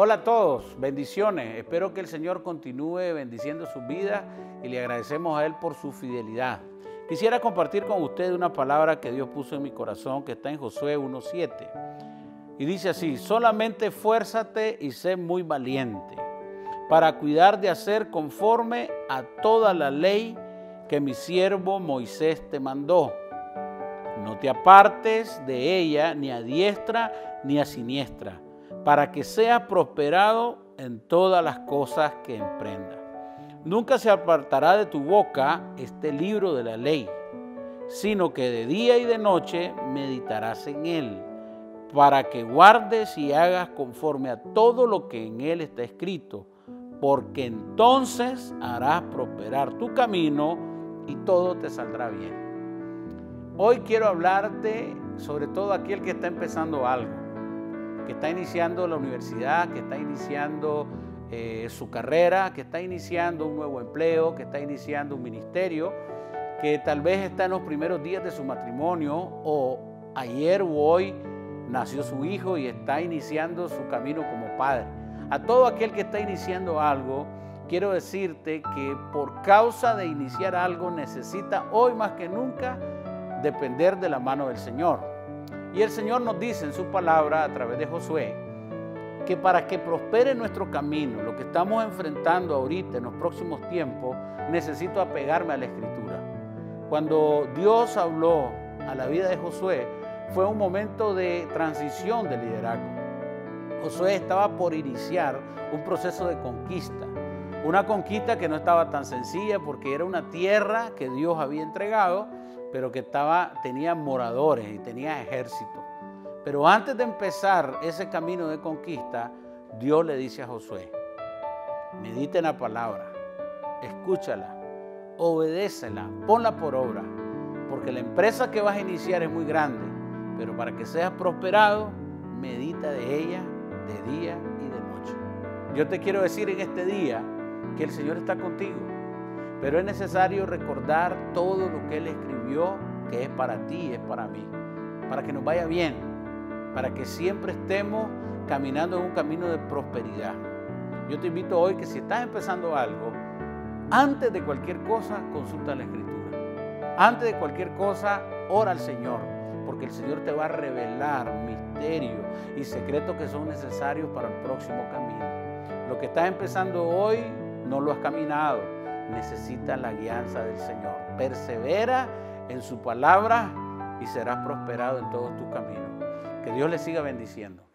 Hola a todos, bendiciones. Espero que el Señor continúe bendiciendo sus vidas y le agradecemos a Él por su fidelidad. Quisiera compartir con ustedes una palabra que Dios puso en mi corazón que está en Josué 1.7. Y dice así, solamente esfuérzate y sé muy valiente para cuidar de hacer conforme a toda la ley que mi siervo Moisés te mandó. No te apartes de ella ni a diestra ni a siniestra para que sea prosperado en todas las cosas que emprenda. Nunca se apartará de tu boca este libro de la ley, sino que de día y de noche meditarás en él, para que guardes y hagas conforme a todo lo que en él está escrito, porque entonces harás prosperar tu camino y todo te saldrá bien. Hoy quiero hablarte sobre todo aquel que está empezando algo que está iniciando la universidad, que está iniciando eh, su carrera, que está iniciando un nuevo empleo, que está iniciando un ministerio, que tal vez está en los primeros días de su matrimonio o ayer o hoy nació su hijo y está iniciando su camino como padre. A todo aquel que está iniciando algo, quiero decirte que por causa de iniciar algo necesita hoy más que nunca depender de la mano del Señor. Y el Señor nos dice en su palabra a través de Josué que para que prospere nuestro camino, lo que estamos enfrentando ahorita en los próximos tiempos, necesito apegarme a la Escritura. Cuando Dios habló a la vida de Josué, fue un momento de transición de liderazgo. Josué estaba por iniciar un proceso de conquista, una conquista que no estaba tan sencilla porque era una tierra que Dios había entregado, pero que estaba, tenía moradores y tenía ejército. Pero antes de empezar ese camino de conquista, Dios le dice a Josué, medite en la palabra, escúchala, obedécela, ponla por obra, porque la empresa que vas a iniciar es muy grande, pero para que seas prosperado, medita de ella de día y de noche. Yo te quiero decir en este día que el Señor está contigo pero es necesario recordar todo lo que Él escribió, que es para ti, es para mí, para que nos vaya bien, para que siempre estemos caminando en un camino de prosperidad. Yo te invito hoy que si estás empezando algo, antes de cualquier cosa, consulta la Escritura. Antes de cualquier cosa, ora al Señor, porque el Señor te va a revelar misterios y secretos que son necesarios para el próximo camino. Lo que estás empezando hoy, no lo has caminado necesita la guianza del Señor. Persevera en su palabra y serás prosperado en todos tus caminos. Que Dios le siga bendiciendo.